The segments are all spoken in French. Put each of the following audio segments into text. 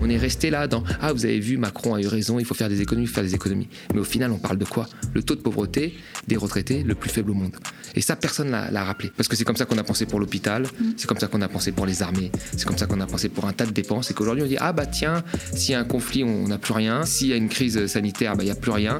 On est resté là dans Ah, vous avez vu, Macron a eu raison, il faut faire des économies, faire des économies. Mais au final, on parle de quoi? Le taux de pauvreté des retraités le plus faible au monde. Et ça, personne l'a rappelé. Parce que c'est comme ça qu'on a pensé pour l'hôpital, c'est comme ça qu'on a pensé pour les armées, c'est comme ça qu'on a pensé pour un tas de dépenses. Et qu'aujourd'hui, on dit Ah, bah tiens, s'il y a un conflit, on n'a plus rien. S'il y a une crise sanitaire, bah, il n'y a plus rien.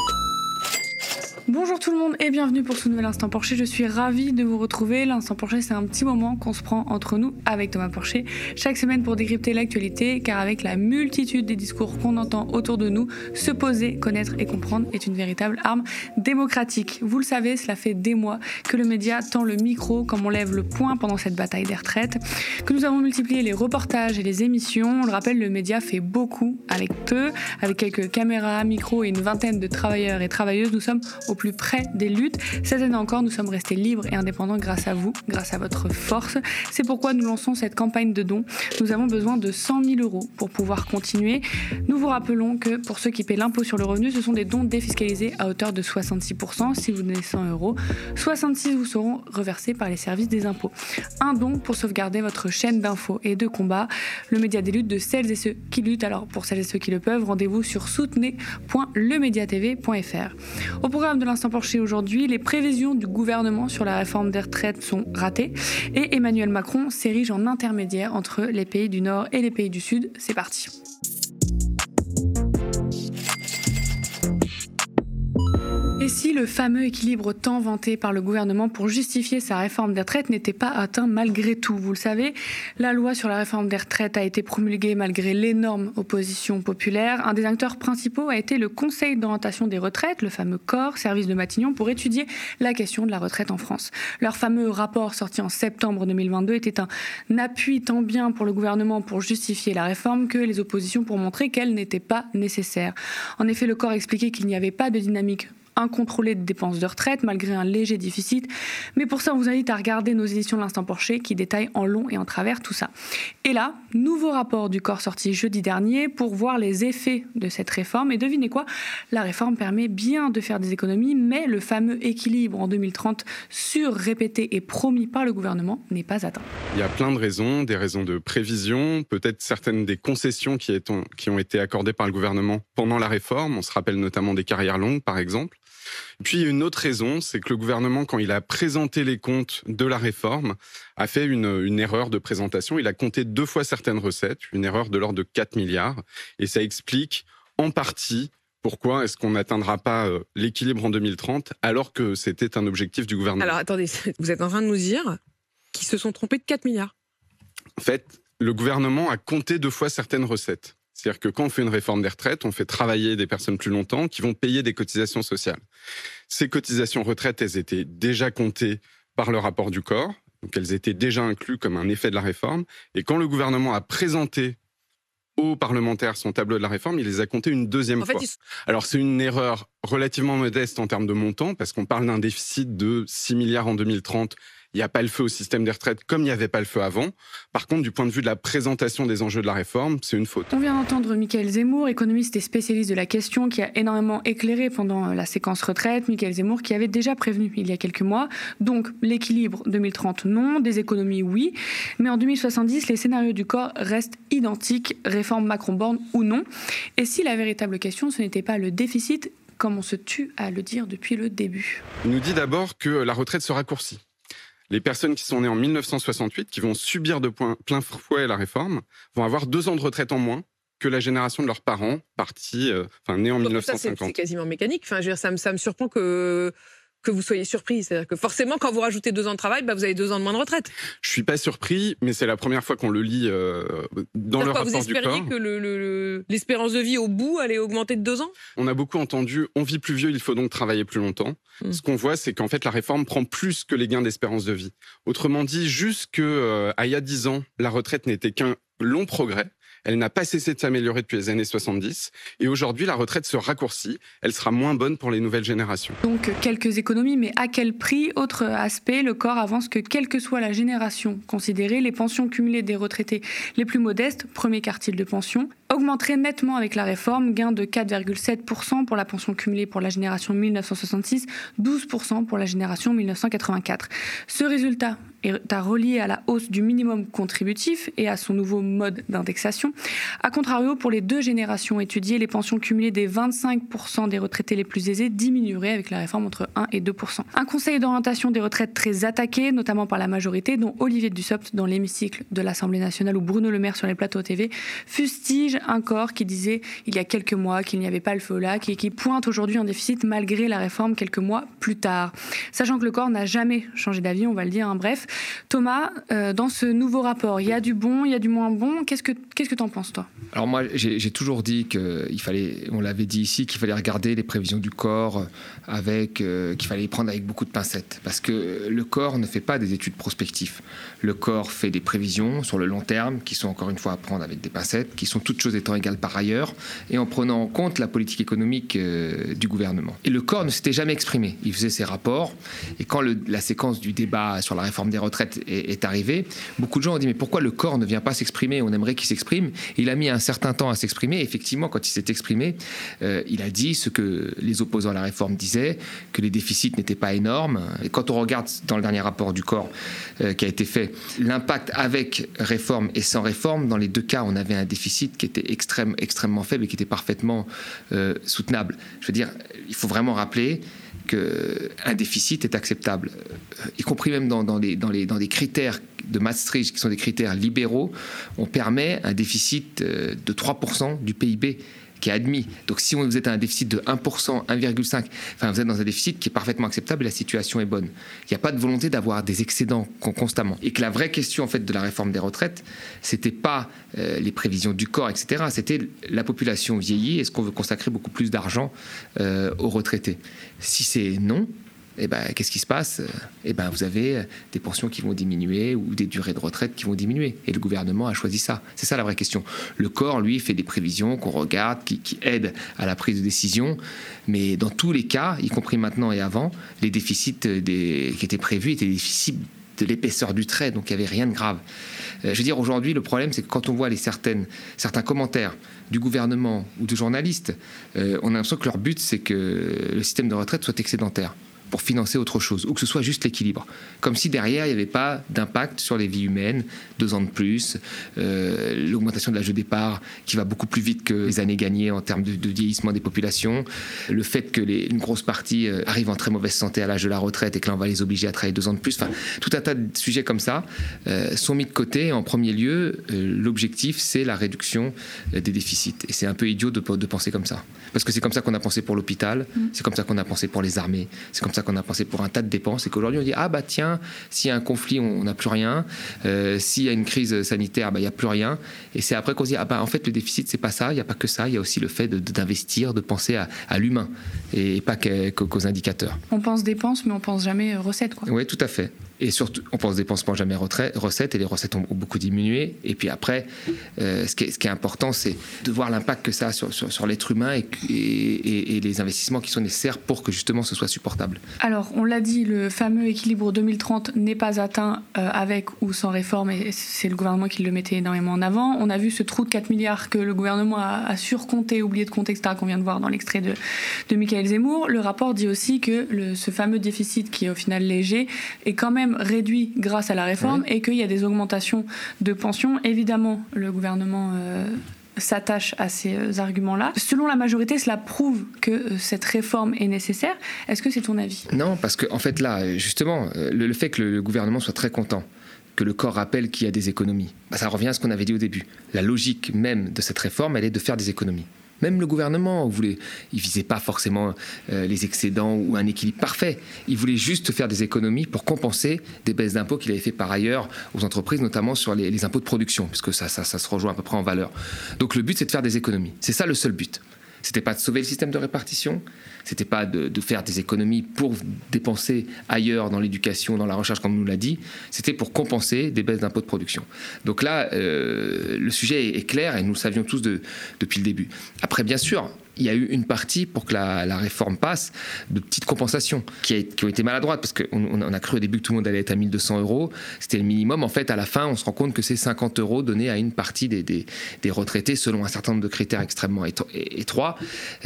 Bonjour tout le monde et bienvenue pour ce nouvel Instant Porcher. Je suis ravie de vous retrouver. L'Instant Porcher, c'est un petit moment qu'on se prend entre nous avec Thomas Porcher chaque semaine pour décrypter l'actualité, car avec la multitude des discours qu'on entend autour de nous, se poser, connaître et comprendre est une véritable arme démocratique. Vous le savez, cela fait des mois que le média tend le micro comme on lève le poing pendant cette bataille des retraites, que nous avons multiplié les reportages et les émissions. On le rappelle, le média fait beaucoup avec peu, avec quelques caméras, micros et une vingtaine de travailleurs et travailleuses. Nous sommes au plus près des luttes. Cette année encore, nous sommes restés libres et indépendants grâce à vous, grâce à votre force. C'est pourquoi nous lançons cette campagne de dons. Nous avons besoin de 100 000 euros pour pouvoir continuer. Nous vous rappelons que pour ceux qui paient l'impôt sur le revenu, ce sont des dons défiscalisés à hauteur de 66%. Si vous donnez 100 euros, 66 vous seront reversés par les services des impôts. Un don pour sauvegarder votre chaîne d'infos et de combat, le média des luttes de celles et ceux qui luttent. Alors pour celles et ceux qui le peuvent, rendez-vous sur soutenez.lemediatv.fr. Au programme de l'instant Porcher aujourd'hui, les prévisions du gouvernement sur la réforme des retraites sont ratées et Emmanuel Macron s'érige en intermédiaire entre les pays du Nord et les pays du Sud. C'est parti. Et si le fameux équilibre tant vanté par le gouvernement pour justifier sa réforme des retraites n'était pas atteint malgré tout Vous le savez, la loi sur la réforme des retraites a été promulguée malgré l'énorme opposition populaire. Un des acteurs principaux a été le Conseil d'orientation des retraites, le fameux corps, service de Matignon, pour étudier la question de la retraite en France. Leur fameux rapport sorti en septembre 2022 était un appui tant bien pour le gouvernement pour justifier la réforme que les oppositions pour montrer qu'elle n'était pas nécessaire. En effet, le corps expliquait qu'il n'y avait pas de dynamique incontrôlée de dépenses de retraite malgré un léger déficit. Mais pour ça, on vous invite à regarder nos éditions de l'Instant Porcher qui détaillent en long et en travers tout ça. Et là, nouveau rapport du corps sorti jeudi dernier pour voir les effets de cette réforme. Et devinez quoi? La réforme permet bien de faire des économies, mais le fameux équilibre en 2030 sur répété et promis par le gouvernement n'est pas atteint. Il y a plein de raisons, des raisons de prévision, peut-être certaines des concessions qui, qui ont été accordées par le gouvernement pendant la réforme. On se rappelle notamment des carrières longues, par exemple. Puis une autre raison, c'est que le gouvernement, quand il a présenté les comptes de la réforme, a fait une, erreur de présentation. Il a compté deux fois certaines recettes, une erreur de l'ordre de 4 milliards. Et ça explique en partie pourquoi est-ce qu'on n'atteindra pas euh, l'équilibre en 2030 alors que c'était un objectif du gouvernement Alors attendez, vous êtes en train de nous dire qu'ils se sont trompés de 4 milliards En fait, le gouvernement a compté deux fois certaines recettes. C'est-à-dire que quand on fait une réforme des retraites, on fait travailler des personnes plus longtemps qui vont payer des cotisations sociales. Ces cotisations retraites, elles étaient déjà comptées par le rapport du corps, donc elles étaient déjà incluses comme un effet de la réforme. Et quand le gouvernement a présenté aux parlementaires son tableau de la réforme, il les a comptés une deuxième fois. Alors c'est une erreur relativement modeste en termes de montant, parce qu'on parle d'un déficit de 6 milliards en 2030 il n'y a pas le feu au système des retraites comme il n'y avait pas le feu avant. Par contre, du point de vue de la présentation des enjeux de la réforme, c'est une faute. On vient d'entendre Michael Zemmour, économiste et spécialiste de la question, qui a énormément éclairé pendant la séquence retraite. Michael Zemmour qui avait déjà prévenu il y a quelques mois. Donc l'équilibre 2030, non. Des économies, oui. Mais en 2070, les scénarios du corps restent identiques, réforme Macron-Borne ou non. Et si la véritable question, ce n'était pas le déficit, comme on se tue à le dire depuis le début Il nous dit d'abord que la retraite se raccourcit les personnes qui sont nées en 1968, qui vont subir de plein fouet la réforme, vont avoir deux ans de retraite en moins que la génération de leurs parents, partis, euh, enfin nés en 1950. C'est quasiment mécanique. Enfin, je veux dire, ça, me, ça me surprend que que vous soyez surpris. C'est-à-dire que forcément, quand vous rajoutez deux ans de travail, bah, vous avez deux ans de moins de retraite. Je suis pas surpris, mais c'est la première fois qu'on le lit euh, dans le rapport du corps. Vous espériez que l'espérance de vie au bout allait augmenter de deux ans? On a beaucoup entendu on vit plus vieux, il faut donc travailler plus longtemps. Hmm. Ce qu'on voit, c'est qu'en fait, la réforme prend plus que les gains d'espérance de vie. Autrement dit, jusqu'à euh, il y a dix ans, la retraite n'était qu'un long progrès. Elle n'a pas cessé de s'améliorer depuis les années 70. Et aujourd'hui, la retraite se raccourcit. Elle sera moins bonne pour les nouvelles générations. Donc, quelques économies, mais à quel prix? Autre aspect, le corps avance que quelle que soit la génération considérée, les pensions cumulées des retraités les plus modestes, premier quartile de pension, augmenteraient nettement avec la réforme, gain de 4,7% pour la pension cumulée pour la génération 1966, 12% pour la génération 1984. Ce résultat est à relier à la hausse du minimum contributif et à son nouveau mode d'indexation. A contrario, pour les deux générations étudiées, les pensions cumulées des 25% des retraités les plus aisés diminueraient avec la réforme entre 1 et 2%. Un conseil d'orientation des retraites très attaqué, notamment par la majorité, dont Olivier Dussopt dans l'hémicycle de l'Assemblée nationale ou Bruno Le Maire sur les plateaux TV, fustige un corps qui disait il y a quelques mois qu'il n'y avait pas le feu au lac et qui pointe aujourd'hui un déficit malgré la réforme quelques mois plus tard. Sachant que le corps n'a jamais changé d'avis, on va le dire. Hein. Bref, Thomas, euh, dans ce nouveau rapport, il y a du bon, il y a du moins bon. Qu'est-ce que qu'est-ce que t'en penses toi? Alors moi, j'ai toujours dit qu'il fallait, on l'avait dit ici, qu'il fallait regarder les prévisions du corps avec, euh, qu'il fallait les prendre avec beaucoup de pincettes, parce que le corps ne fait pas des études prospectives. Le corps fait des prévisions sur le long terme, qui sont encore une fois à prendre avec des pincettes, qui sont toutes choses étant égales par ailleurs, et en prenant en compte la politique économique euh, du gouvernement. Et le corps ne s'était jamais exprimé. Il faisait ses rapports, et quand la séquence du débat sur la réforme des retraites est, arrivée, beaucoup de gens ont dit mais pourquoi le corps ne vient pas s'exprimer? On aimerait qu'il s'exprime. Il a mis un certain temps à s'exprimer. Effectivement, quand il s'est exprimé, euh, il a dit ce que les opposants à la réforme disaient, que les déficits n'étaient pas énormes. Et quand on regarde dans le dernier rapport du corps euh, qui a été fait, l'impact avec réforme et sans réforme, dans les deux cas, on avait un déficit qui était extrême, extrêmement faible et qui était parfaitement euh, soutenable. Je veux dire, il faut vraiment rappeler qu'un déficit est acceptable, euh, y compris même dans, dans, les, critères de Maastricht, qui sont des critères libéraux, on permet un déficit de 3% du PIB qui est admis. Donc si vous êtes à un déficit de 1%, 1,5%, enfin vous êtes dans un déficit qui est parfaitement acceptable et la situation est bonne. Il n'y a pas de volonté d'avoir des excédents constamment. Et que la vraie question en fait de la réforme des retraites, c'était pas euh, les prévisions du corps, etc. C'était la population vieillie. Est-ce qu'on veut consacrer beaucoup plus d'argent euh, aux retraités? Si c'est non, eh ben, qu'est-ce qui se passe? Eh ben, Vous avez des pensions qui vont diminuer ou des durées de retraite qui vont diminuer. Et le gouvernement a choisi ça. C'est ça la vraie question. Le corps, lui, fait des prévisions qu'on regarde, qui, aident à la prise de décision. Mais dans tous les cas, y compris maintenant et avant, les déficits des, qui étaient prévus étaient des déficits de l'épaisseur du trait, donc il n'y avait rien de grave. Euh, je veux dire, aujourd'hui, le problème, c'est que quand on voit les certains commentaires du gouvernement ou de journalistes, euh, on a l'impression que leur but, c'est que le système de retraite soit excédentaire pour financer autre chose, ou que ce soit juste l'équilibre. Comme si derrière, il n'y avait pas d'impact sur les vies humaines, deux ans de plus, euh, l'augmentation de l'âge de départ qui va beaucoup plus vite que les années gagnées en termes de, vieillissement des populations, le fait que les, une grosse partie euh, arrive en très mauvaise santé à l'âge de la retraite et que là, on va les obliger à travailler deux ans de plus. Enfin, tout un tas de sujets comme ça euh, sont mis de côté. En premier lieu, l'objectif, c'est la réduction des déficits. Et c'est un peu idiot de, de penser comme ça. Parce que c'est comme ça qu'on a pensé pour l'hôpital, mmh. c'est comme ça qu'on a pensé pour les armées, c'est comme ça qu'on a pensé pour un tas de dépenses et qu'aujourd'hui on dit ah bah tiens s'il y a un conflit on n'a plus rien. Euh, s'il y a une crise sanitaire bah, il n'y a plus rien. Et c'est après qu'on se dit ah bah en fait le déficit c'est pas ça il n'y a pas que ça il y a aussi le fait d'investir de, penser à, l'humain et pas qu'aux indicateurs. On pense dépenses mais on pense jamais recettes quoi. Oui tout à fait et surtout, on pense dépensements jamais recettes, et les recettes ont beaucoup diminué. Et puis après, euh, ce, qui est, important, c'est de voir l'impact que ça a sur, sur, l'être humain et, les investissements qui sont nécessaires pour que justement ce soit supportable. Alors, on l'a dit, le fameux équilibre 2030 n'est pas atteint euh, avec ou sans réforme, et c'est le gouvernement qui le mettait énormément en avant. On a vu ce trou de 4 milliards que le gouvernement a, surcompté, oublié de compter, etc., qu'on vient de voir dans l'extrait de, Michael Zemmour. Le rapport dit aussi que ce fameux déficit, qui est au final léger, est quand même réduit grâce à la réforme et qu'il y a des augmentations de pensions. Évidemment, le gouvernement euh, s'attache à ces euh, arguments-là. Selon la majorité, cela prouve que euh, cette réforme est nécessaire. Est-ce que c'est ton avis? Non, parce qu'en en fait, là, justement, le, fait que le gouvernement soit très content que le corps rappelle qu'il y a des économies, bah, ça revient à ce qu'on avait dit au début. La logique même de cette réforme, elle est de faire des économies. Même le gouvernement voulait, il visait pas forcément euh, les excédents ou un équilibre parfait. Il voulait juste faire des économies pour compenser des baisses d'impôts qu'il avait fait par ailleurs aux entreprises, notamment sur les, impôts de production, puisque ça, ça, ça se rejoint à peu près en valeur. Donc le but, c'est de faire des économies. C'est ça le seul but. C'était pas de sauver le système de répartition, c'était pas de, faire des économies pour dépenser ailleurs dans l'éducation, dans la recherche, comme on nous l'a dit. C'était pour compenser des baisses d'impôts de production. Donc là, euh, le sujet est, clair et nous le savions tous depuis le début. Après, bien sûr, il y a eu une partie pour que la, réforme passe de petites compensations qui, ont été maladroites parce qu'on on a cru au début que tout le monde allait être à 1200 euros. C'était le minimum. En fait, à la fin, on se rend compte que c'est 50 euros donnés à une partie des, des, retraités selon un certain nombre de critères extrêmement étroits.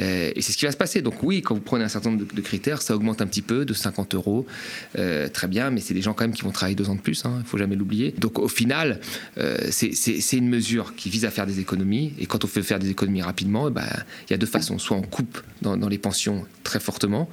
Euh, et c'est ce qui va se passer. Donc oui, quand vous prenez un certain nombre de, critères, ça augmente un petit peu de 50 euros. Euh, très bien, mais c'est des gens quand même qui vont travailler deux ans de plus. Hein, il ne faut jamais l'oublier. Donc au final, euh, c'est une mesure qui vise à faire des économies. Et quand on fait faire des économies rapidement, eh ben, il y a deux façons. Soit on coupe dans, les pensions très fortement,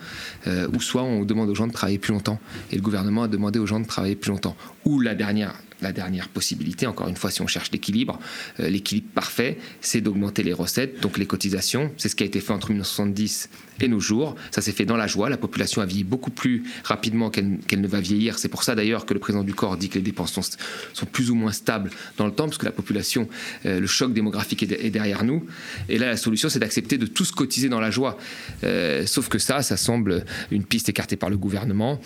euh, ou soit on demande aux gens de travailler plus longtemps. Et le gouvernement a demandé aux gens de travailler plus longtemps. Ou la dernière, la dernière possibilité, encore une fois, si on cherche l'équilibre, euh, l'équilibre parfait, c'est d'augmenter les recettes, donc les cotisations. C'est ce qui a été fait entre 1970 et nos jours. Ça s'est fait dans la joie. La population a vieilli beaucoup plus rapidement qu'elle ne va vieillir. C'est pour ça d'ailleurs que le président du corps dit que les dépenses sont, plus ou moins stables dans le temps, parce que la population, euh, le choc démographique est, derrière nous. Et là, la solution, c'est d'accepter de tous cotiser dans la joie. Euh, sauf que ça, ça semble une piste écartée par le gouvernement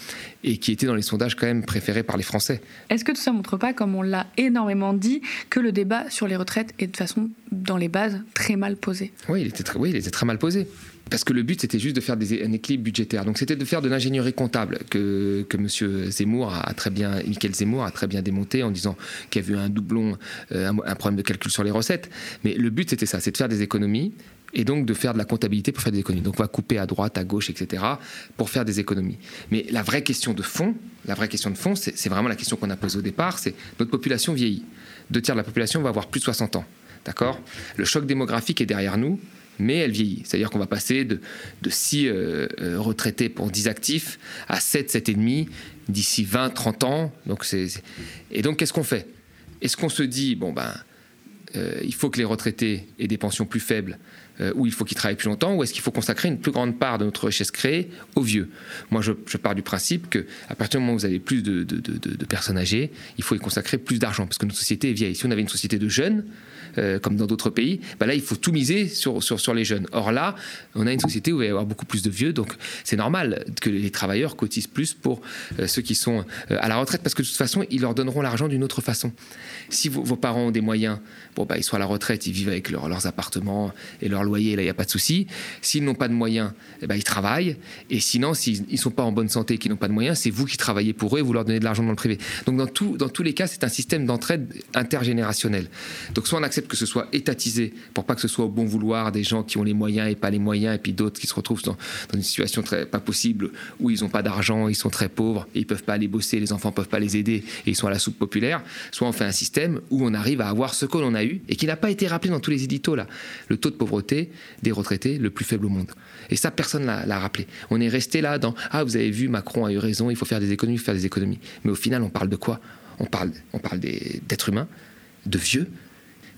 et qui était dans les sondages quand même préférée par les Français. Est-ce que tout ça montre pas comme on l'a énormément dit, que le débat sur les retraites est de façon, dans les bases, très mal posé. Oui, il était très, oui, il était très mal posé. Parce que le but, c'était juste de faire des, un équilibre budgétaire. Donc, c'était de faire de l'ingénierie comptable que, que M. Zemmour a très bien, Michael Zemmour a très bien démonté en disant qu'il y avait un doublon, euh, un, problème de calcul sur les recettes. Mais le but, c'était ça, c'est de faire des économies et donc de faire de la comptabilité pour faire des économies. Donc, on va couper à droite, à gauche, etc., pour faire des économies. Mais la vraie question de fond, la vraie question de fond, c'est vraiment la question qu'on a posée au départ, c'est notre population vieillit. Deux tiers de la population va avoir plus de 60 ans. D'accord? Le choc démographique est derrière nous mais elle vieillit. C'est-à-dire qu'on va passer de, de 6 euh, euh, retraités pour 10 actifs à 7, 7,5 d'ici 20, 30 ans. Donc Et donc, qu'est-ce qu'on fait? Est-ce qu'on se dit, bon, ben, euh, il faut que les retraités aient des pensions plus faibles ou il faut qu'ils travaillent plus longtemps, ou est-ce qu'il faut consacrer une plus grande part de notre richesse créée aux vieux Moi, je, pars du principe qu'à partir du moment où vous avez plus de, personnes âgées, il faut y consacrer plus d'argent, parce que notre société est vieille. Si on avait une société de jeunes, euh, comme dans d'autres pays, bah là, il faut tout miser sur, sur, les jeunes. Or là, on a une société où il va y avoir beaucoup plus de vieux, donc c'est normal que les travailleurs cotisent plus pour euh, ceux qui sont euh, à la retraite, parce que de toute façon, ils leur donneront l'argent d'une autre façon. Si vos, parents ont des moyens, bon, bah, ils sont à la retraite, ils vivent avec leurs appartements et loyer, là, il n'y a pas de souci. S'ils n'ont pas de moyens, eh ben, ils travaillent. Et sinon, s'ils ne sont pas en bonne santé et qu'ils n'ont pas de moyens, c'est vous qui travaillez pour eux et vous leur donnez de l'argent dans le privé. Donc, dans, tout, dans tous les cas, c'est un système d'entraide intergénérationnel. Donc, soit on accepte que ce soit étatisé pour pas que ce soit au bon vouloir des gens qui ont les moyens et pas les moyens, et puis d'autres qui se retrouvent dans, une situation très pas possible où ils n'ont pas d'argent, ils sont très pauvres, et ils peuvent pas aller bosser, les enfants peuvent pas les aider et ils sont à la soupe populaire. Soit on fait un système où on arrive à avoir ce que l'on a eu et qui n'a pas été rappelé dans tous les éditos là, le taux de pauvreté des retraités le plus faible au monde. Et ça, personne l'a rappelé. On est resté là dans ah vous avez vu Macron a eu raison, il faut faire des économies, faut faire des économies. Mais au final, on parle de quoi? On parle, on parle d'êtres humains, de vieux,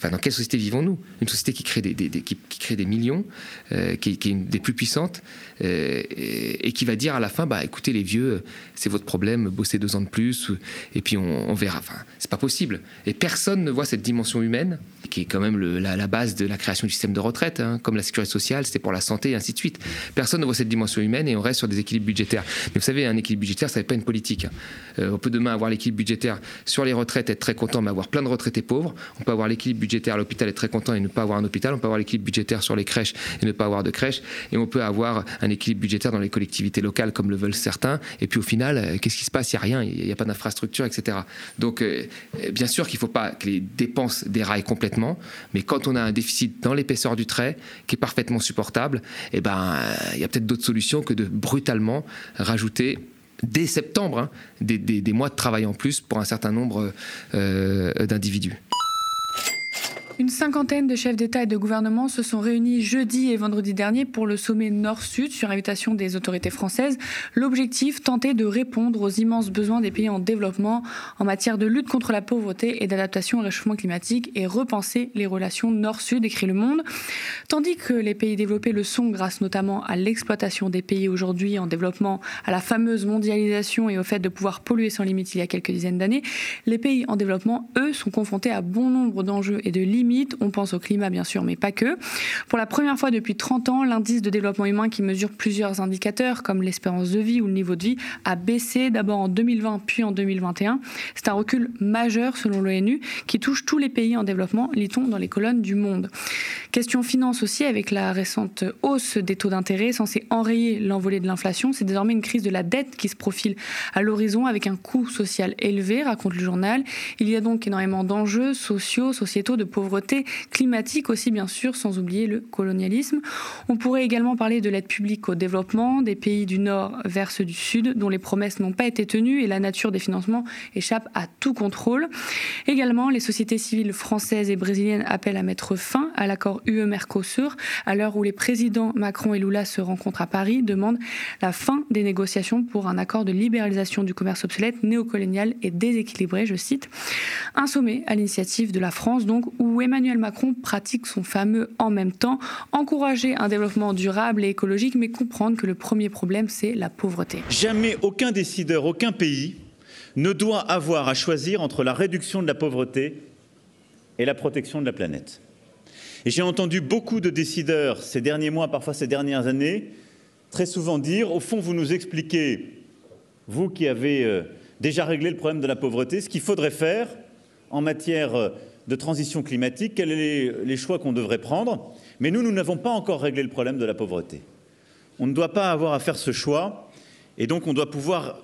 Dans quelle société vivons-nous? Une société qui crée des, qui, crée des millions, euh, qui, est une des plus puissantes, euh, et, qui va dire à la fin, bah écoutez les vieux, c'est votre problème, bossez deux ans de plus, et puis on, verra. Enfin, c'est pas possible. Et personne ne voit cette dimension humaine, qui est quand même la, base de la création du système de retraite, hein, comme la sécurité sociale, c'était pour la santé, et ainsi de suite. Personne ne voit cette dimension humaine, et on reste sur des équilibres budgétaires. Mais vous savez, un équilibre budgétaire, ça n'est pas une politique. Hein. Euh, on peut demain avoir l'équilibre budgétaire sur les retraites, être très content, mais avoir plein de retraités pauvres. On peut avoir l'équilibre budgétaire l'hôpital, être très content et ne pas avoir un hôpital. On peut avoir l'équilibre budgétaire sur les crèches et ne pas avoir de crèches. Et on peut avoir un équilibre budgétaire dans les collectivités locales, comme le veulent certains. Et puis au final, euh, qu'est-ce qui se passe? Il n'y a rien, il n'y a pas d'infrastructure, etc. Donc, euh, bien sûr qu'il ne faut pas que les dépenses déraillent complètement, mais quand on a un déficit dans l'épaisseur du trait qui est parfaitement supportable, eh ben, il y a peut-être d'autres solutions que de brutalement rajouter dès septembre hein, des, mois de travail en plus pour un certain nombre euh, d'individus. Une cinquantaine de chefs d'État et de gouvernement se sont réunis jeudi et vendredi dernier pour le sommet Nord-Sud sur invitation des autorités françaises. L'objectif, tenter de répondre aux immenses besoins des pays en développement en matière de lutte contre la pauvreté et d'adaptation au réchauffement climatique et repenser les relations Nord-Sud, écrit Le Monde. Tandis que les pays développés le sont grâce notamment à l'exploitation des pays aujourd'hui en développement, à la fameuse mondialisation et au fait de pouvoir polluer sans limite il y a quelques dizaines d'années, les pays en développement, eux, sont confrontés à bon nombre d'enjeux et de limites on pense au climat bien sûr, mais pas que. Pour la première fois depuis 30 ans, l'indice de développement humain qui mesure plusieurs indicateurs comme l'espérance de vie ou le niveau de vie a baissé d'abord en 2020 puis en 2021. C'est un recul majeur selon l'ONU qui touche tous les pays en développement, lit-on dans les colonnes du Monde. Question finance aussi, avec la récente hausse des taux d'intérêt censée enrayer l'envolée de l'inflation. C'est désormais une crise de la dette qui se profile à l'horizon avec un coût social élevé, raconte le journal. Il y a donc énormément d'enjeux sociaux, sociétaux, de pauvreté, climatique aussi bien sûr, sans oublier le colonialisme. On pourrait également parler de l'aide publique au développement, des pays du Nord vers ceux du Sud, dont les promesses n'ont pas été tenues et la nature des financements échappe à tout contrôle. Également, les sociétés civiles françaises et brésiliennes appellent à mettre fin à l'accord UE-Mercosur, à l'heure où les présidents Macron et Lula se rencontrent à Paris, demandent la fin des négociations pour un accord de libéralisation du commerce obsolète, néocolonial et déséquilibré, je cite. Un sommet à l'initiative de la France, donc, où Emmanuel Macron pratique son fameux en même temps, encourager un développement durable et écologique, mais comprendre que le premier problème, c'est la pauvreté. Jamais aucun décideur, aucun pays ne doit avoir à choisir entre la réduction de la pauvreté et la protection de la planète. J'ai entendu beaucoup de décideurs ces derniers mois, parfois ces dernières années, très souvent dire, au fond, vous nous expliquez, vous qui avez euh, déjà réglé le problème de la pauvreté, ce qu'il faudrait faire en matière euh, de transition climatique, quels sont les choix qu'on devrait prendre, mais nous, nous n'avons pas encore réglé le problème de la pauvreté. On ne doit pas avoir à faire ce choix, et donc on doit pouvoir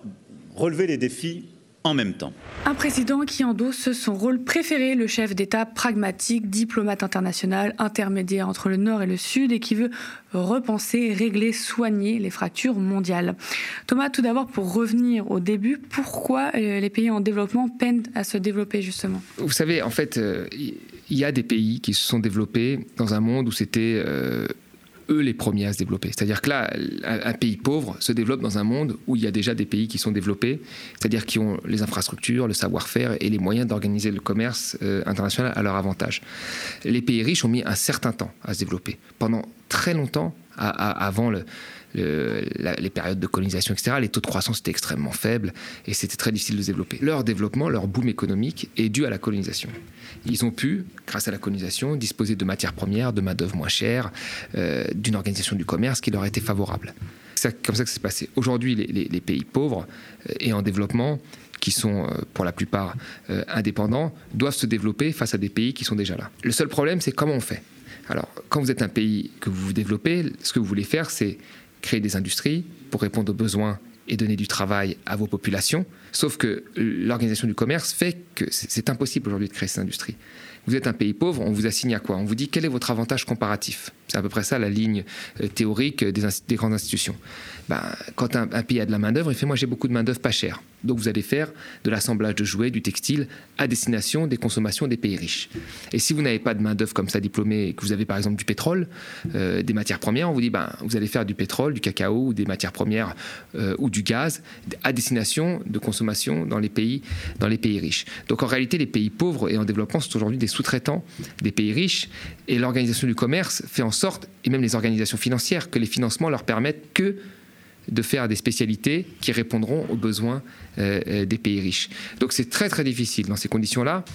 relever les défis en même temps. Un président qui endosse son rôle préféré, le chef d'État pragmatique, diplomate international, intermédiaire entre le Nord et le Sud et qui veut repenser, régler, soigner les fractures mondiales. Thomas, tout d'abord, pour revenir au début, pourquoi euh, les pays en développement peinent à se développer justement? Vous savez, en fait, euh, il y a des pays qui se sont développés dans un monde où c'était... Euh, eux les premiers à se développer. C'est-à-dire que là, un pays pauvre se développe dans un monde où il y a déjà des pays qui sont développés, c'est-à-dire qui ont les infrastructures, le savoir-faire et les moyens d'organiser le commerce euh, international à leur avantage. Les pays riches ont mis un certain temps à se développer. Pendant très longtemps, avant le, les périodes de colonisation, etc., les taux de croissance étaient extrêmement faibles et c'était très difficile de se développer. Leur développement, leur boom économique est dû à la colonisation. Ils ont pu, grâce à la colonisation, disposer de matières premières, de main-d'œuvre moins chère, euh, d'une organisation du commerce qui leur était favorable. C'est comme ça que ça s'est passé. Aujourd'hui, les, pays pauvres euh, et en développement, qui sont euh, pour la plupart indépendants, doivent se développer face à des pays qui sont déjà là. Le seul problème, c'est comment on fait. Alors, quand vous êtes un pays que vous vous développez, ce que vous voulez faire, c'est créer des industries pour répondre aux besoins et donner du travail à vos populations. Sauf que l'organisation du commerce fait que c'est impossible aujourd'hui de créer ces industries. Vous êtes un pays pauvre, on vous assigne à quoi? On vous dit quel est votre avantage comparatif? C'est à peu près ça la ligne euh, théorique des, des grandes institutions. Ben, quand un, pays a de la main-d'œuvre, il fait Moi j'ai beaucoup de main-d'œuvre pas chère. Donc vous allez faire de l'assemblage de jouets, du textile, à destination des consommations des pays riches. Et si vous n'avez pas de main-d'œuvre comme ça diplômée, que vous avez par exemple du pétrole, euh, des matières premières, on vous dit ben, Vous allez faire du pétrole, du cacao, ou des matières premières euh, ou du gaz à destination de consommation dans les, pays, dans les pays riches. Donc en réalité, les pays pauvres et en développement sont aujourd'hui des sous-traitants des pays riches. Et l'organisation du commerce fait en sorte, et même les organisations financières, que les financements leur permettent que de faire des spécialités qui répondront aux besoins euh, euh, des pays riches. Donc c'est très très difficile dans ces conditions-là.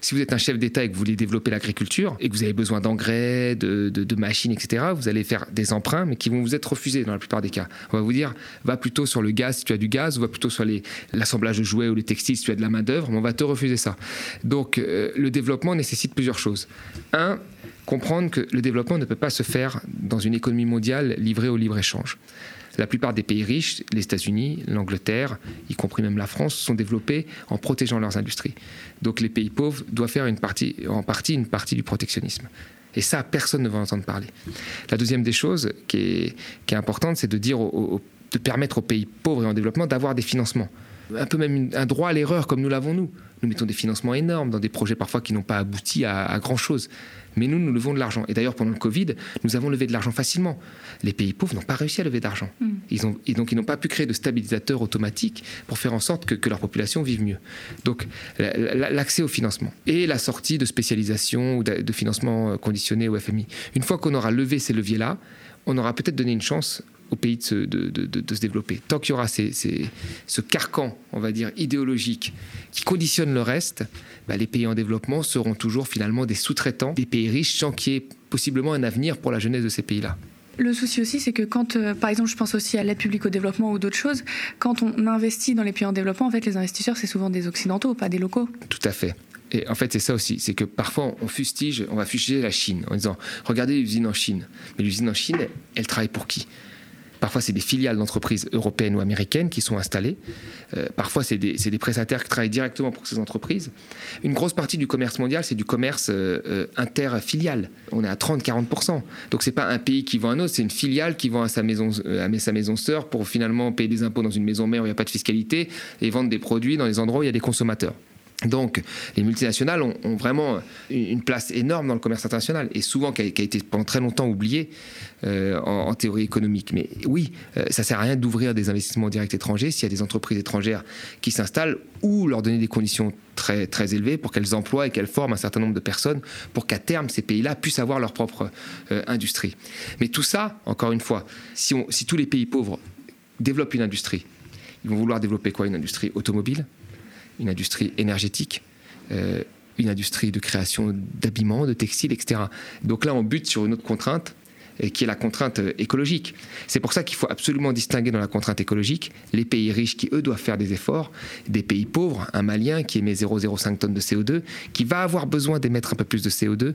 Si vous êtes un chef d'État et que vous voulez développer l'agriculture et que vous avez besoin d'engrais, de, machines, etc., vous allez faire des emprunts, mais qui vont vous être refusés dans la plupart des cas. On va vous dire, va plutôt sur le gaz si tu as du gaz, ou va plutôt sur l'assemblage de jouets ou les textiles si tu as de la main-d'œuvre, mais on va te refuser ça. Donc euh, le développement nécessite plusieurs choses. Un, comprendre que le développement ne peut pas se faire dans une économie mondiale livrée au libre-échange. La plupart des pays riches, les États-Unis, l'Angleterre, y compris même la France, sont développés en protégeant leurs industries. Donc les pays pauvres doivent faire en partie une partie du protectionnisme. Et ça, personne ne va entendre parler. La deuxième des choses qui est, qui est importante, c'est de dire, de permettre aux pays pauvres et en développement d'avoir des financements un peu même un droit à l'erreur comme nous l'avons nous. Nous mettons des financements énormes dans des projets parfois qui n'ont pas abouti à, grand-chose. Mais nous, nous levons de l'argent. Et d'ailleurs, pendant le Covid, nous avons levé de l'argent facilement. Les pays pauvres n'ont pas réussi à lever d'argent. Mm. Ils ont, et donc, ils n'ont pas pu créer de stabilisateurs automatiques pour faire en sorte que, leur population vive mieux. Donc, l'accès au financement et la sortie de spécialisation ou de financement conditionné au FMI. Une fois qu'on aura levé ces leviers-là, on aura peut-être donné une chance au pays de se, de, se développer. Tant qu'il y aura ces, ce carcan, on va dire, idéologique qui conditionne le reste, bah, les pays en développement seront toujours finalement des sous-traitants des pays riches sans qu'il y ait possiblement un avenir pour la jeunesse de ces pays-là. Le souci aussi, c'est que quand, euh, par exemple, je pense aussi à l'aide publique au développement ou d'autres choses, quand on investit dans les pays en développement, en fait, les investisseurs, c'est souvent des occidentaux, pas des locaux. Tout à fait Et en fait, c'est ça aussi, c'est que parfois on fustige, on va fustiger la Chine en disant regardez l'usine en Chine. Mais l'usine en Chine, elle travaille pour qui? Parfois, c'est des filiales d'entreprises européennes ou américaines qui sont installées. Euh, parfois, c'est des, prestataires qui travaillent directement pour ces entreprises. Une grosse partie du commerce mondial, c'est du commerce euh, euh interfilial. On est à 30-40%. Donc, c'est pas un pays qui vend un autre, c'est une filiale qui vend à sa maison, à sa maison sœur pour finalement payer des impôts dans une maison mère où il n'y a pas de fiscalité et vendre des produits dans les endroits où il y a des consommateurs. Donc, les multinationales ont, vraiment une place énorme dans le commerce international et souvent qui a, été pendant très longtemps oubliée euh, en, théorie économique. Mais oui, ça euh, ça sert à rien d'ouvrir des investissements directs étrangers s'il y a des entreprises étrangères qui s'installent ou leur donner des conditions très, très élevées pour qu'elles emploient et qu'elles forment un certain nombre de personnes pour qu'à terme, ces pays-là puissent avoir leur propre euh, industrie. Mais tout ça, encore une fois, si tous les pays pauvres développent une industrie, ils vont vouloir développer quoi? Une industrie automobile? Une industrie énergétique, euh, une industrie de création d'habillement, de textiles, etc. Donc là, on bute sur une autre contrainte euh, qui est la contrainte euh, écologique. C'est pour ça qu'il faut absolument distinguer dans la contrainte écologique les pays riches qui, eux, doivent faire des efforts, des pays pauvres, un Malien qui émet 0,05 tonnes de CO2, qui va avoir besoin d'émettre un peu plus de CO2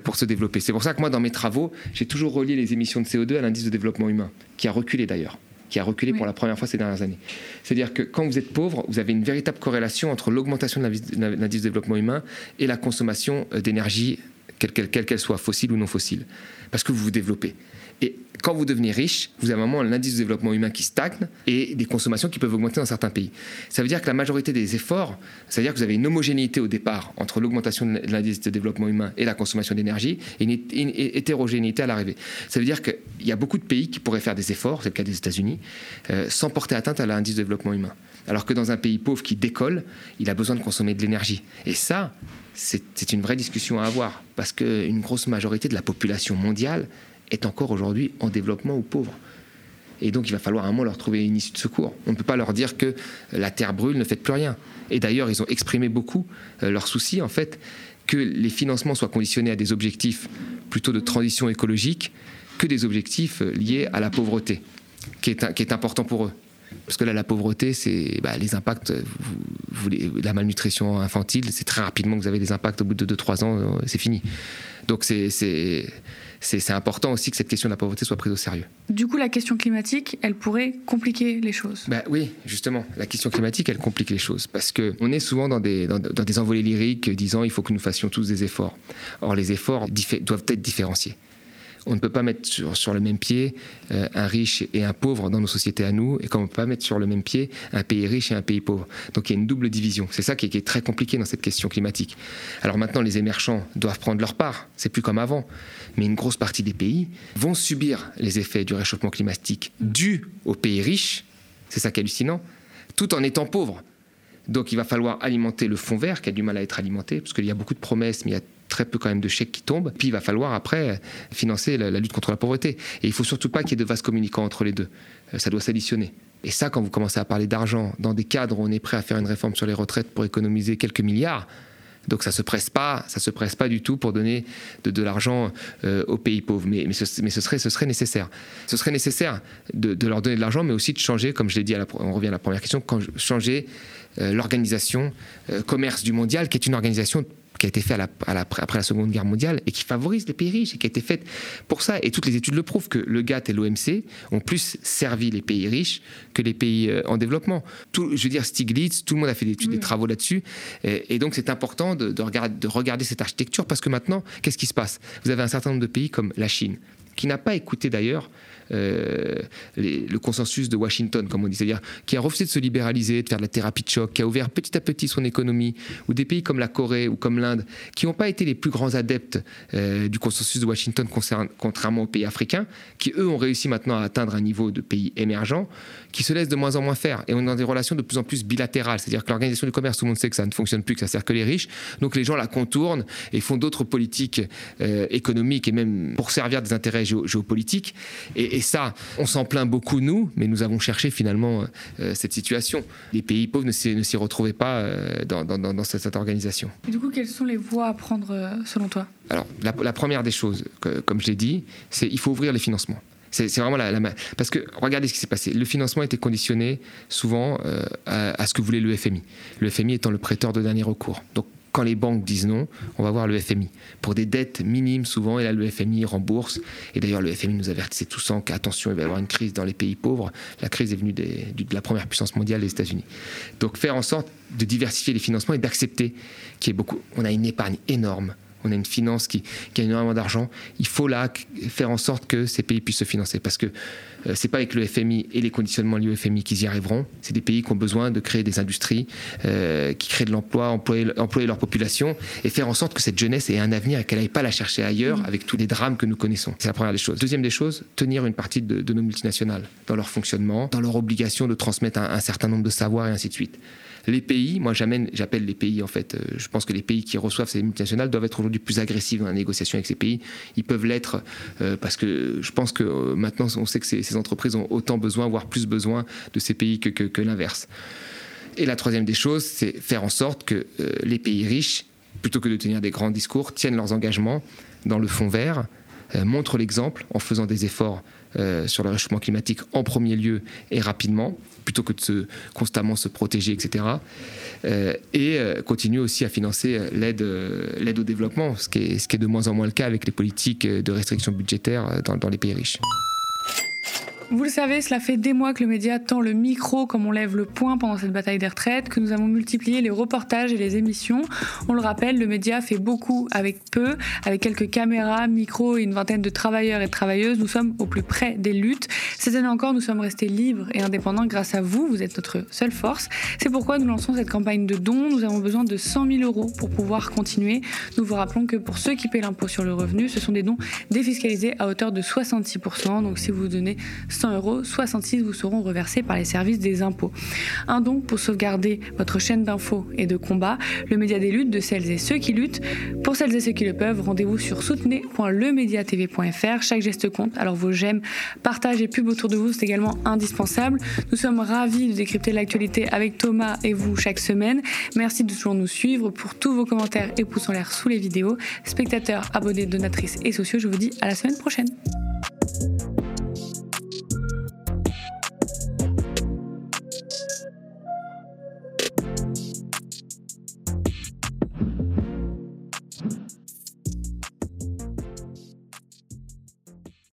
pour se développer. C'est pour ça que moi, dans mes travaux, j'ai toujours relié les émissions de CO2 à l'indice de développement humain, qui a reculé d'ailleurs qui a reculé pour la première fois ces dernières années. C'est-à-dire que quand vous êtes pauvre, vous avez une véritable corrélation entre l'augmentation de l'indice de développement humain et la consommation euh, d'énergie, quelle qu'elle soit, fossile ou non fossile, parce que vous vous développez. Quand vous devenez riche, vous avez un moment l'indice de développement humain qui stagne et des consommations qui peuvent augmenter dans certains pays. Ça veut dire que la majorité des efforts, c'est-à-dire que vous avez une homogénéité au départ entre l'augmentation de l'indice de développement humain et la consommation d'énergie et une, hétérogénéité à l'arrivée. Ça veut dire qu'il y a beaucoup de pays qui pourraient faire des efforts, c'est le cas des États-Unis, euh, sans porter atteinte à l'indice de développement humain. Alors que dans un pays pauvre qui décolle, il a besoin de consommer de l'énergie. Et ça, c'est une vraie discussion à avoir, parce qu'une grosse majorité de la population mondiale est encore aujourd'hui en développement ou pauvre. Et donc il va falloir un moment leur trouver une issue de secours. On ne peut pas leur dire que la terre brûle, ne faites plus rien. Et d'ailleurs, ils ont exprimé beaucoup euh, leur souci, en fait, que les financements soient conditionnés à des objectifs plutôt de transition écologique que des objectifs euh, liés à la pauvreté, qui est, important pour eux. Parce que là, la pauvreté, c'est bah, les impacts, vous, la malnutrition infantile, c'est très rapidement que vous avez des impacts au bout de 2-3 ans, euh, c'est fini. Donc c'est c'est important aussi que cette question de la pauvreté soit prise au sérieux. Du coup, la question climatique, elle pourrait compliquer les choses. Bah oui, justement, la question climatique, elle complique les choses parce que on est souvent dans des dans, des envolées lyriques disant il faut que nous fassions tous des efforts. Or, les efforts doivent être différenciés on ne peut pas mettre sur, le même pied euh, un riche et un pauvre dans nos sociétés à nous, et comme on ne peut pas mettre sur le même pied un pays riche et un pays pauvre. Donc il y a une double division. C'est ça qui est, très compliqué dans cette question climatique. Alors maintenant, les émergents doivent prendre leur part. C'est plus comme avant. Mais une grosse partie des pays vont subir les effets du réchauffement climatique dû aux pays riches. C'est ça qui est hallucinant. Tout en étant pauvres. Donc il va falloir alimenter le fonds vert qui a du mal à être alimenté, parce qu'il y a beaucoup de promesses, mais il y a très peu quand même de chèques qui tombent. Puis il va falloir après financer la, lutte contre la pauvreté. Et il faut surtout pas qu'il y ait de vases communicants entre les deux. Euh, ça doit s'additionner. Et ça, quand vous commencez à parler d'argent dans des cadres où on est prêt à faire une réforme sur les retraites pour économiser quelques milliards, donc ça se presse pas, ça se presse pas du tout pour donner de, l'argent euh, aux pays pauvres. Mais, mais, ce, serait, ce serait nécessaire. Ce serait nécessaire de, leur donner de l'argent, mais aussi de changer, comme je l'ai dit, on revient à la première question, changer euh, l'organisation commerce du mondial, qui est une organisation qui a été fait après la Seconde Guerre mondiale et qui favorise les pays riches et qui a été faite pour ça. Et toutes les études le prouvent que le GATT et l'OMC ont plus servi les pays riches que les pays euh, en développement. Tout, je veux dire, Stiglitz, tout le monde a fait des, études, des travaux là-dessus. Et, donc, c'est important de regarder cette architecture parce que maintenant, qu'est-ce qui se passe? Vous avez un certain nombre de pays comme la Chine, qui n'a pas écouté d'ailleurs euh, le consensus de Washington, comme on dit, c'est-à-dire qui a refusé de se libéraliser, de faire de la thérapie de choc, qui a ouvert petit à petit son économie, ou des pays comme la Corée ou comme l'Inde, qui n'ont pas été les plus grands adeptes euh, du consensus de Washington, contrairement aux pays africains, qui eux ont réussi maintenant à atteindre un niveau de pays émergents, qui se laissent de moins en moins faire. Et on est dans des relations de plus en plus bilatérales, c'est-à-dire que l'organisation du commerce, tout le monde sait que ça ne fonctionne plus, que ça sert que les riches, donc les gens la contournent et font d'autres politiques euh, économiques et même pour servir des intérêts géopolitiques. Et ça, on s'en plaint beaucoup, nous, mais nous avons cherché finalement euh, cette situation. Les pays pauvres ne s'y retrouvaient pas euh, dans, cette, organisation. Et du coup, quelles sont les voies à prendre euh, selon toi? Alors, la, première des choses, comme je l'ai dit, c'est qu'il faut ouvrir les financements. C'est vraiment la, la, Parce que regardez ce qui s'est passé. Le financement était conditionné souvent à, à, ce que voulait le FMI. Le FMI étant le prêteur de dernier recours. Donc quand les banques disent non, on va voir le FMI. Pour des dettes minimes souvent, et là le FMI rembourse. Et d'ailleurs le FMI nous avertissait tous en qu'attention, il va y avoir une crise dans les pays pauvres. La crise est venue de la première puissance mondiale, les États-Unis. Donc faire en sorte de diversifier les financements et d'accepter qu'il y ait beaucoup. On a une épargne énorme on a une finance qui, a énormément d'argent. Il faut là faire en sorte que ces pays puissent se financer parce que ce euh, c'est pas avec le FMI et les conditionnements liés au FMI qu'ils y arriveront. C'est des pays qui ont besoin de créer des industries, euh, qui créent de l'emploi, employer, leur population et faire en sorte que cette jeunesse ait un avenir et qu'elle n'aille pas la chercher ailleurs mmh. avec tous les drames que nous connaissons. C'est la première des choses. Deuxième des choses, tenir une partie de, nos multinationales dans leur fonctionnement, dans leur obligation de transmettre un certain nombre de savoirs et ainsi de suite. Les pays, moi j'appelle les pays en fait, euh, je pense que les pays qui reçoivent ces multinationales doivent être aujourd'hui plus agressifs dans la négociation avec ces pays. Ils peuvent l'être euh, parce que je pense que euh, maintenant on sait que ces, entreprises ont autant besoin, voire plus besoin de ces pays que, l'inverse. Et la troisième des choses, c'est faire en sorte que les pays riches, plutôt que de tenir des grands discours, tiennent leurs engagements dans le fond vert, montrent l'exemple en faisant des efforts sur le réchauffement climatique en premier lieu et rapidement, plutôt que de se, constamment se protéger, etc. Euh, et euh, continue aussi à financer euh, l'aide, au développement, ce qui, est, de moins en moins le cas avec les politiques de restriction budgétaire dans les pays riches. Vous le savez, cela fait des mois que le média tend le micro comme on lève le poing pendant cette bataille des retraites, que nous avons multiplié les reportages et les émissions. On le rappelle, le média fait beaucoup avec peu, avec quelques caméras, micros et une vingtaine de travailleurs et de travailleuses. Nous sommes au plus près des luttes. Cette année encore, nous sommes restés libres et indépendants grâce à vous. Vous êtes notre seule force. C'est pourquoi nous lançons cette campagne de dons. Nous avons besoin de 100 000 euros pour pouvoir continuer. Nous vous rappelons que pour ceux qui paient l'impôt sur le revenu, ce sont des dons défiscalisés à hauteur de 66%. Donc si vous donnez 100 euros, 66 vous seront reversés par les services des impôts. Un don pour sauvegarder votre chaîne d'infos et de combat, le média des luttes de celles et ceux qui luttent. Pour celles et ceux qui le peuvent, rendez-vous sur soutenez.lemediatv.fr. Chaque geste compte, alors vos j'aime, partage et pub autour de vous, c'est également indispensable. Nous sommes ravis de décrypter l'actualité avec Thomas et vous chaque semaine. Merci de toujours nous suivre pour tous vos commentaires et pouces en l'air sous les vidéos. Spectateurs, abonnés, donatrices et sociaux, je vous dis à la semaine prochaine.